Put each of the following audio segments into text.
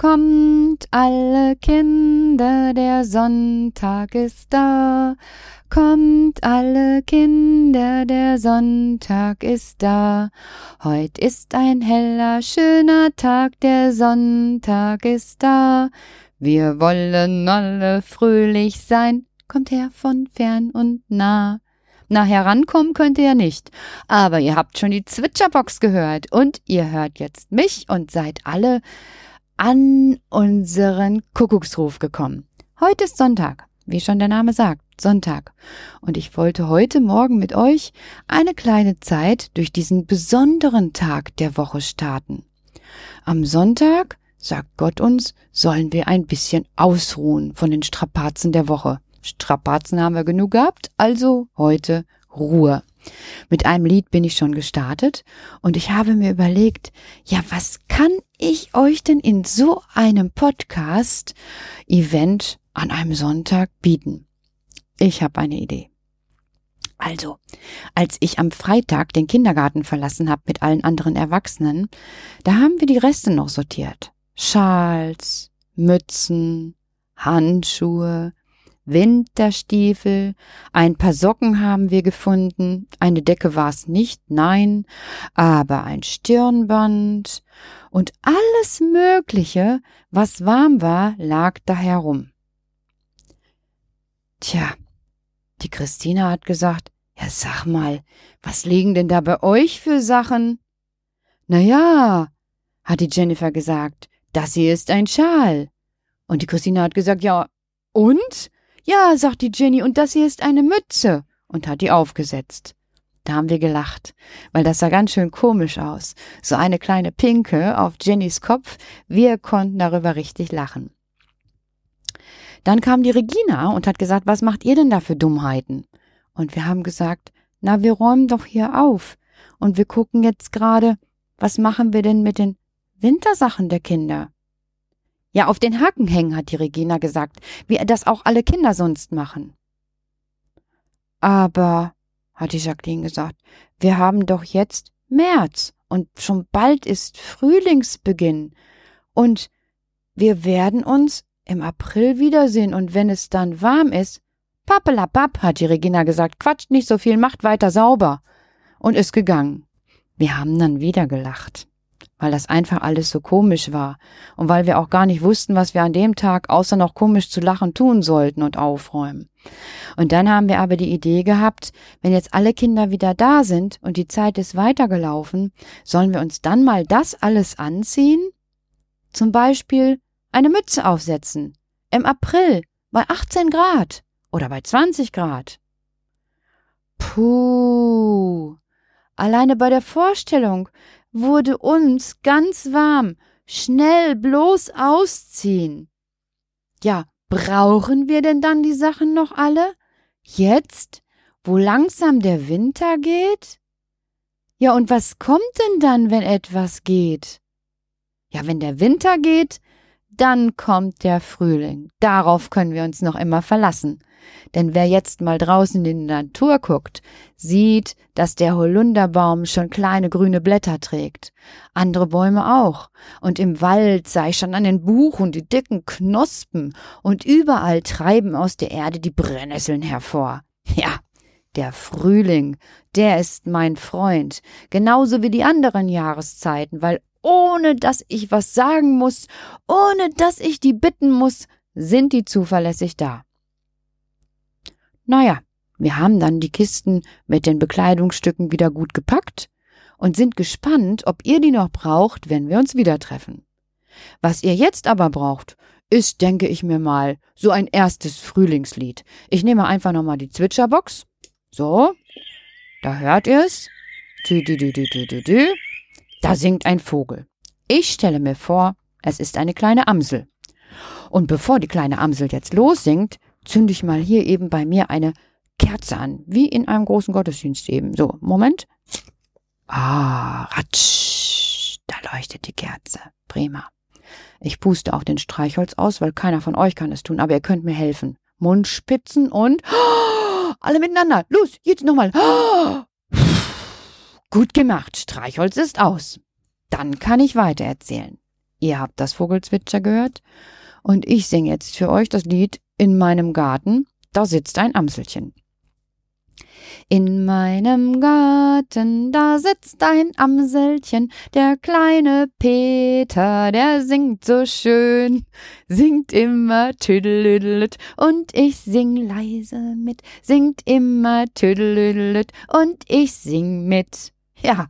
Kommt alle Kinder, der Sonntag ist da. Kommt alle Kinder, der Sonntag ist da. Heut ist ein heller, schöner Tag, der Sonntag ist da. Wir wollen alle fröhlich sein. Kommt her von fern und nah. Na, herankommen könnt ihr ja nicht. Aber ihr habt schon die Zwitscherbox gehört und ihr hört jetzt mich und seid alle an unseren Kuckucksruf gekommen. Heute ist Sonntag, wie schon der Name sagt, Sonntag. Und ich wollte heute Morgen mit euch eine kleine Zeit durch diesen besonderen Tag der Woche starten. Am Sonntag, sagt Gott uns, sollen wir ein bisschen ausruhen von den Strapazen der Woche. Strapazen haben wir genug gehabt, also heute Ruhe. Mit einem Lied bin ich schon gestartet und ich habe mir überlegt, ja, was kann ich euch denn in so einem Podcast-Event an einem Sonntag bieten? Ich habe eine Idee. Also, als ich am Freitag den Kindergarten verlassen habe mit allen anderen Erwachsenen, da haben wir die Reste noch sortiert. Schals, Mützen, Handschuhe, Winterstiefel, ein paar Socken haben wir gefunden, eine Decke war es nicht, nein, aber ein Stirnband und alles Mögliche, was warm war, lag da herum. Tja, die Christina hat gesagt, ja sag mal, was liegen denn da bei euch für Sachen? Na ja, hat die Jennifer gesagt, das hier ist ein Schal. Und die Christina hat gesagt, ja, und? Ja, sagt die Jenny, und das hier ist eine Mütze und hat die aufgesetzt. Da haben wir gelacht, weil das sah ganz schön komisch aus. So eine kleine Pinke auf Jennys Kopf. Wir konnten darüber richtig lachen. Dann kam die Regina und hat gesagt, was macht ihr denn da für Dummheiten? Und wir haben gesagt, na, wir räumen doch hier auf. Und wir gucken jetzt gerade, was machen wir denn mit den Wintersachen der Kinder? Ja, auf den Haken hängen, hat die Regina gesagt, wie das auch alle Kinder sonst machen. Aber, hat die Jacqueline gesagt, wir haben doch jetzt März und schon bald ist Frühlingsbeginn und wir werden uns im April wiedersehen und wenn es dann warm ist, pappelapapp, hat die Regina gesagt, quatscht nicht so viel, macht weiter sauber und ist gegangen. Wir haben dann wieder gelacht weil das einfach alles so komisch war und weil wir auch gar nicht wussten, was wir an dem Tag außer noch komisch zu lachen tun sollten und aufräumen. Und dann haben wir aber die Idee gehabt, wenn jetzt alle Kinder wieder da sind und die Zeit ist weitergelaufen, sollen wir uns dann mal das alles anziehen? Zum Beispiel eine Mütze aufsetzen. Im April bei 18 Grad oder bei 20 Grad. Puh. Alleine bei der Vorstellung, wurde uns ganz warm. Schnell bloß ausziehen. Ja, brauchen wir denn dann die Sachen noch alle? Jetzt, wo langsam der Winter geht? Ja, und was kommt denn dann, wenn etwas geht? Ja, wenn der Winter geht, dann kommt der Frühling. Darauf können wir uns noch immer verlassen. Denn wer jetzt mal draußen in die Natur guckt, sieht, dass der Holunderbaum schon kleine grüne Blätter trägt. Andere Bäume auch. Und im Wald sei schon an den Buchen die dicken Knospen und überall treiben aus der Erde die Brennnesseln hervor. Ja, der Frühling, der ist mein Freund, genauso wie die anderen Jahreszeiten, weil ohne dass ich was sagen muss, ohne dass ich die bitten muss, sind die zuverlässig da. Naja, wir haben dann die Kisten mit den Bekleidungsstücken wieder gut gepackt und sind gespannt, ob ihr die noch braucht, wenn wir uns wieder treffen. Was ihr jetzt aber braucht, ist, denke ich mir mal, so ein erstes Frühlingslied. Ich nehme einfach nochmal die Zwitscherbox. So, da hört ihr es. Da singt ein Vogel. Ich stelle mir vor, es ist eine kleine Amsel. Und bevor die kleine Amsel jetzt lossingt, zünde ich mal hier eben bei mir eine Kerze an, wie in einem großen Gottesdienst eben. So, Moment. Ah, ratsch, da leuchtet die Kerze. Prima. Ich puste auch den Streichholz aus, weil keiner von euch kann es tun, aber ihr könnt mir helfen. Mundspitzen und alle miteinander. Los, jetzt nochmal. Gut gemacht. Streichholz ist aus. Dann kann ich weitererzählen. Ihr habt das Vogelzwitscher gehört. Und ich singe jetzt für euch das Lied In meinem Garten. Da sitzt ein Amselchen. In meinem Garten, da sitzt ein Amselchen, der kleine Peter, der singt so schön, singt immer tüdelüdelet und ich sing leise mit, singt immer tüdelüdelet und ich sing mit. Ja,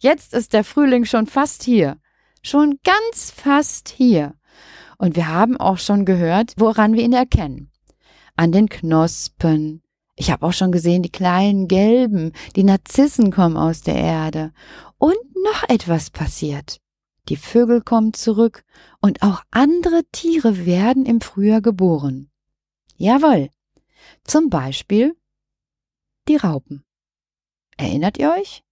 jetzt ist der Frühling schon fast hier, schon ganz fast hier. Und wir haben auch schon gehört, woran wir ihn erkennen. An den Knospen, ich habe auch schon gesehen, die kleinen gelben, die Narzissen kommen aus der Erde. Und noch etwas passiert. Die Vögel kommen zurück und auch andere Tiere werden im Frühjahr geboren. Jawohl. Zum Beispiel die Raupen. Erinnert ihr euch?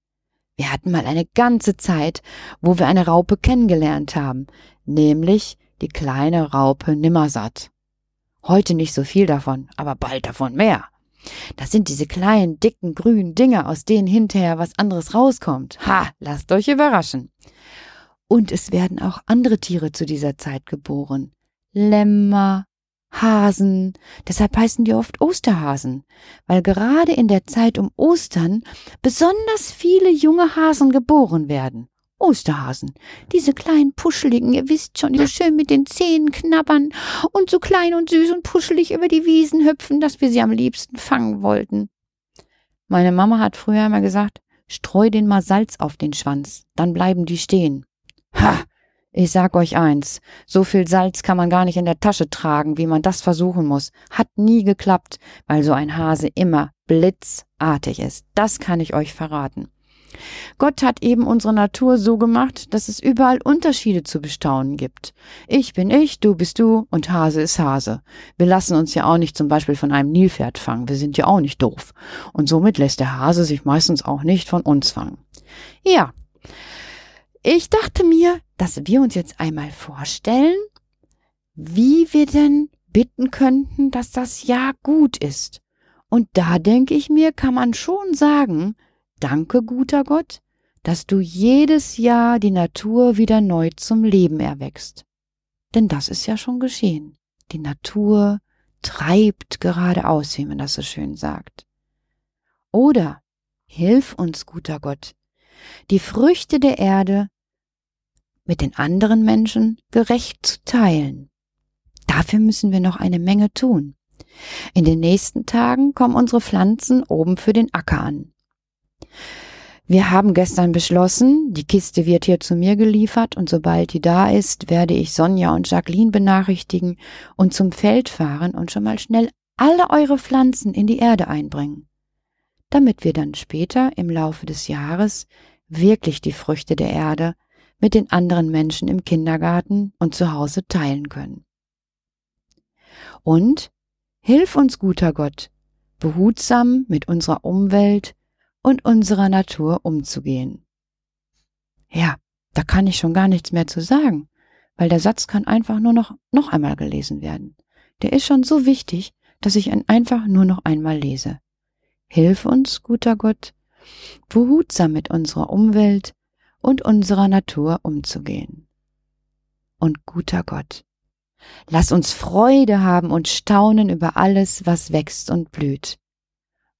Wir hatten mal eine ganze Zeit, wo wir eine Raupe kennengelernt haben, nämlich die kleine Raupe Nimmersatt. Heute nicht so viel davon, aber bald davon mehr. Das sind diese kleinen, dicken, grünen Dinger, aus denen hinterher was anderes rauskommt. Ha, lasst euch überraschen. Und es werden auch andere Tiere zu dieser Zeit geboren. Lämmer, Hasen, deshalb heißen die oft Osterhasen, weil gerade in der Zeit um Ostern besonders viele junge Hasen geboren werden. Osterhasen. Diese kleinen Puscheligen, ihr wisst schon, die so schön mit den Zähnen knabbern und so klein und süß und puschelig über die Wiesen hüpfen, dass wir sie am liebsten fangen wollten. Meine Mama hat früher immer gesagt, streu den mal Salz auf den Schwanz, dann bleiben die stehen. Ha! Ich sag euch eins, so viel Salz kann man gar nicht in der Tasche tragen, wie man das versuchen muss. Hat nie geklappt, weil so ein Hase immer blitzartig ist. Das kann ich euch verraten. Gott hat eben unsere Natur so gemacht, dass es überall Unterschiede zu bestaunen gibt. Ich bin ich, du bist du und Hase ist Hase. Wir lassen uns ja auch nicht zum Beispiel von einem Nilpferd fangen, wir sind ja auch nicht doof. Und somit lässt der Hase sich meistens auch nicht von uns fangen. Ja, ich dachte mir, dass wir uns jetzt einmal vorstellen, wie wir denn bitten könnten, dass das Jahr gut ist. Und da denke ich mir, kann man schon sagen, Danke, guter Gott, dass du jedes Jahr die Natur wieder neu zum Leben erwächst. Denn das ist ja schon geschehen. Die Natur treibt geradeaus, wie man das so schön sagt. Oder hilf uns, guter Gott, die Früchte der Erde mit den anderen Menschen gerecht zu teilen. Dafür müssen wir noch eine Menge tun. In den nächsten Tagen kommen unsere Pflanzen oben für den Acker an. Wir haben gestern beschlossen, die Kiste wird hier zu mir geliefert und sobald die da ist, werde ich Sonja und Jacqueline benachrichtigen und zum Feld fahren und schon mal schnell alle eure Pflanzen in die Erde einbringen, damit wir dann später im Laufe des Jahres wirklich die Früchte der Erde mit den anderen Menschen im Kindergarten und zu Hause teilen können. Und hilf uns, guter Gott, behutsam mit unserer Umwelt und unserer Natur umzugehen. Ja, da kann ich schon gar nichts mehr zu sagen, weil der Satz kann einfach nur noch, noch einmal gelesen werden. Der ist schon so wichtig, dass ich ihn einfach nur noch einmal lese. Hilf uns, guter Gott, behutsam mit unserer Umwelt und unserer Natur umzugehen. Und guter Gott, lass uns Freude haben und staunen über alles, was wächst und blüht.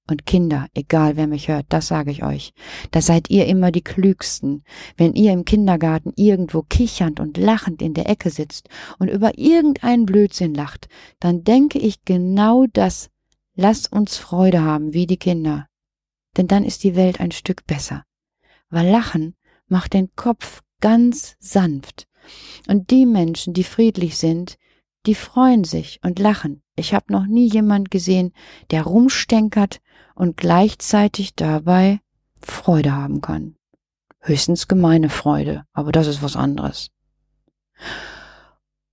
Und Kinder, egal wer mich hört, das sage ich euch, da seid ihr immer die Klügsten. Wenn ihr im Kindergarten irgendwo kichernd und lachend in der Ecke sitzt und über irgendeinen Blödsinn lacht, dann denke ich genau das. Lasst uns Freude haben, wie die Kinder. Denn dann ist die Welt ein Stück besser. Weil Lachen macht den Kopf ganz sanft. Und die Menschen, die friedlich sind, die freuen sich und lachen. Ich habe noch nie jemand gesehen, der rumstenkert und gleichzeitig dabei Freude haben kann. Höchstens gemeine Freude, aber das ist was anderes.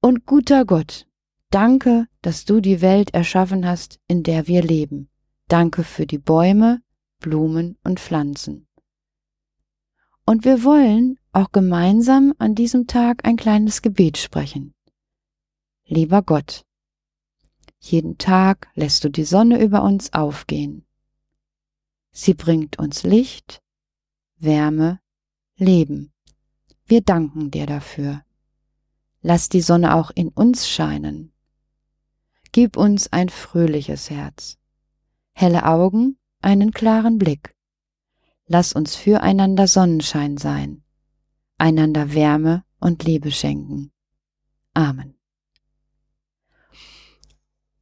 Und guter Gott, danke, dass du die Welt erschaffen hast, in der wir leben. Danke für die Bäume, Blumen und Pflanzen. Und wir wollen auch gemeinsam an diesem Tag ein kleines Gebet sprechen. Lieber Gott, jeden Tag lässt du die Sonne über uns aufgehen. Sie bringt uns Licht, Wärme, Leben. Wir danken dir dafür. lass die Sonne auch in uns scheinen. Gib uns ein fröhliches Herz, helle Augen, einen klaren Blick. Lass uns füreinander Sonnenschein sein, einander Wärme und Liebe schenken. Amen.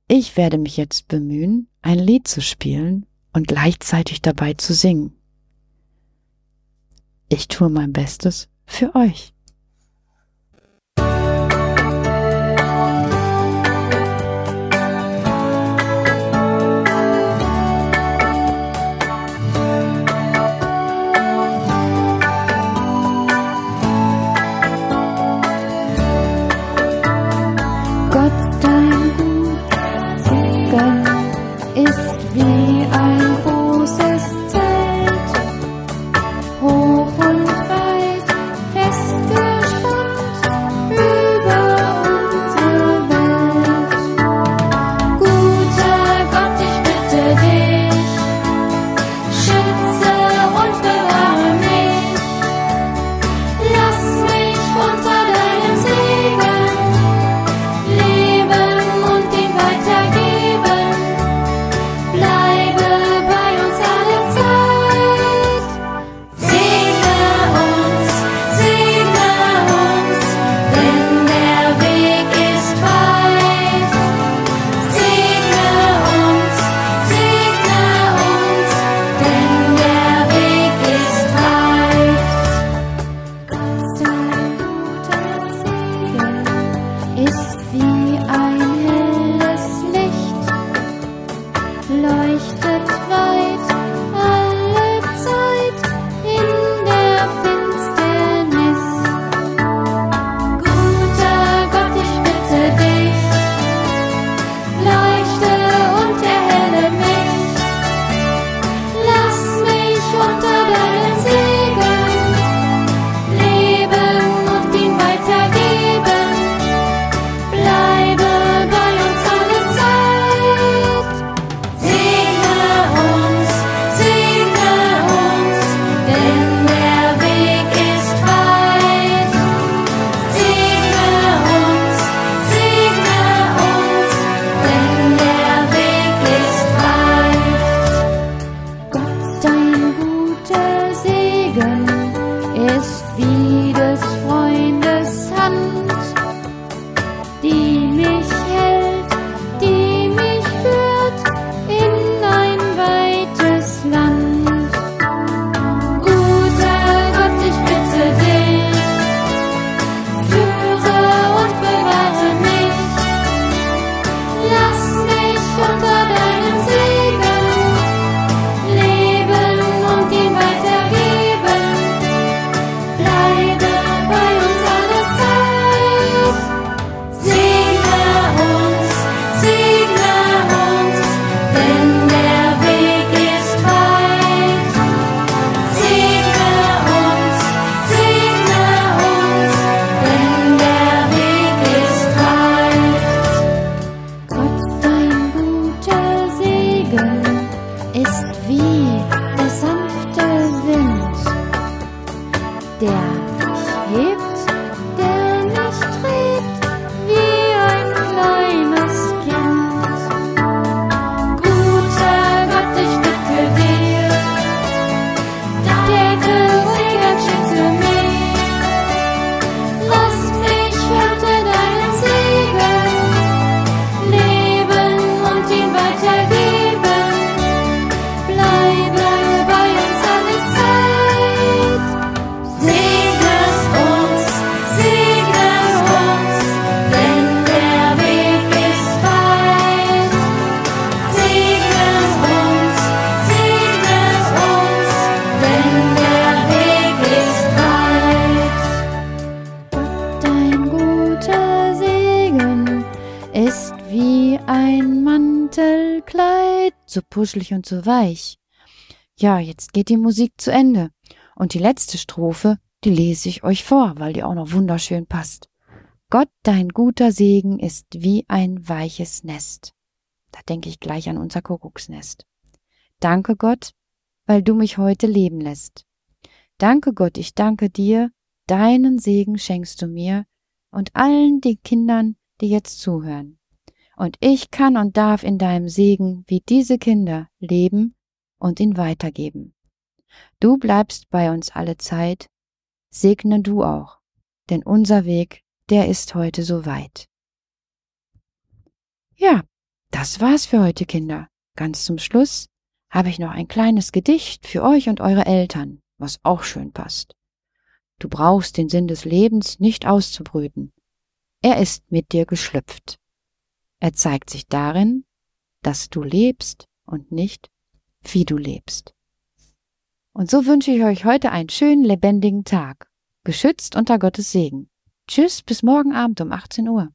Ich werde mich jetzt bemühen, ein Lied zu spielen und gleichzeitig dabei zu singen. Ich tue mein Bestes für euch. Puschelig und so weich. Ja, jetzt geht die Musik zu Ende. Und die letzte Strophe, die lese ich euch vor, weil die auch noch wunderschön passt. Gott, dein guter Segen ist wie ein weiches Nest. Da denke ich gleich an unser Kuckucksnest. Danke Gott, weil du mich heute leben lässt. Danke Gott, ich danke dir, deinen Segen schenkst du mir, und allen die Kindern, die jetzt zuhören. Und ich kann und darf in deinem Segen wie diese Kinder leben und ihn weitergeben. Du bleibst bei uns alle Zeit, segne du auch, denn unser Weg, der ist heute so weit. Ja, das war's für heute, Kinder. Ganz zum Schluss habe ich noch ein kleines Gedicht für euch und eure Eltern, was auch schön passt. Du brauchst den Sinn des Lebens nicht auszubrüten. Er ist mit dir geschlüpft. Er zeigt sich darin, dass du lebst und nicht, wie du lebst. Und so wünsche ich euch heute einen schönen, lebendigen Tag, geschützt unter Gottes Segen. Tschüss, bis morgen Abend um 18 Uhr.